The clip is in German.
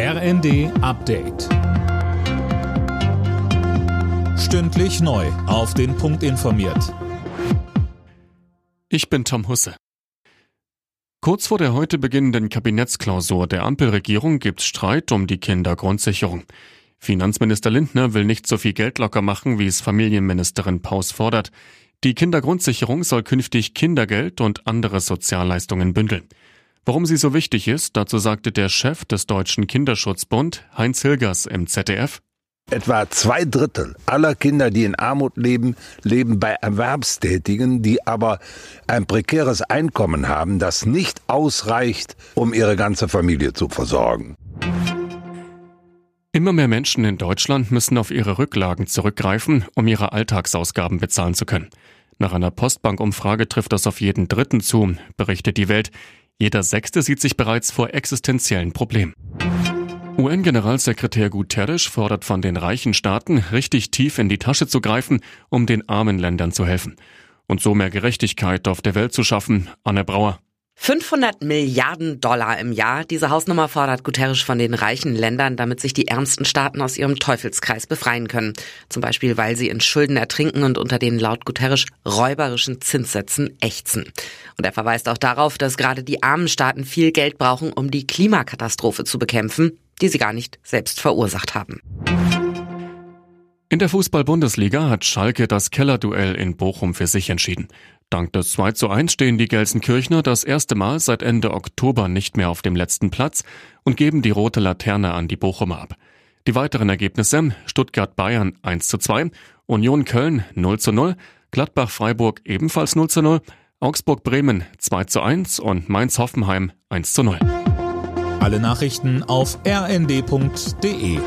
RND Update. Stündlich neu. Auf den Punkt informiert. Ich bin Tom Husse. Kurz vor der heute beginnenden Kabinettsklausur der Ampelregierung gibt Streit um die Kindergrundsicherung. Finanzminister Lindner will nicht so viel Geld locker machen, wie es Familienministerin Paus fordert. Die Kindergrundsicherung soll künftig Kindergeld und andere Sozialleistungen bündeln. Warum sie so wichtig ist, dazu sagte der Chef des Deutschen Kinderschutzbund, Heinz Hilgers im ZDF. Etwa zwei Drittel aller Kinder, die in Armut leben, leben bei Erwerbstätigen, die aber ein prekäres Einkommen haben, das nicht ausreicht, um ihre ganze Familie zu versorgen. Immer mehr Menschen in Deutschland müssen auf ihre Rücklagen zurückgreifen, um ihre Alltagsausgaben bezahlen zu können. Nach einer Postbank-Umfrage trifft das auf jeden Dritten zu, berichtet die Welt. Jeder Sechste sieht sich bereits vor existenziellen Problemen. UN-Generalsekretär Guterres fordert von den reichen Staaten, richtig tief in die Tasche zu greifen, um den armen Ländern zu helfen. Und so mehr Gerechtigkeit auf der Welt zu schaffen. Anne Brauer. 500 Milliarden Dollar im Jahr. Diese Hausnummer fordert Guterres von den reichen Ländern, damit sich die ärmsten Staaten aus ihrem Teufelskreis befreien können. Zum Beispiel, weil sie in Schulden ertrinken und unter den laut Guterres räuberischen Zinssätzen ächzen. Und er verweist auch darauf, dass gerade die armen Staaten viel Geld brauchen, um die Klimakatastrophe zu bekämpfen, die sie gar nicht selbst verursacht haben. In der Fußball-Bundesliga hat Schalke das Kellerduell in Bochum für sich entschieden. Dank des 2 zu 1 stehen die Gelsenkirchner das erste Mal seit Ende Oktober nicht mehr auf dem letzten Platz und geben die rote Laterne an die Bochumer ab. Die weiteren Ergebnisse Stuttgart Bayern 1 zu 2, Union Köln 0 zu 0, Gladbach Freiburg ebenfalls 0 zu 0, Augsburg Bremen 2 zu 1 und Mainz Hoffenheim 1 zu 0. Alle Nachrichten auf rnd.de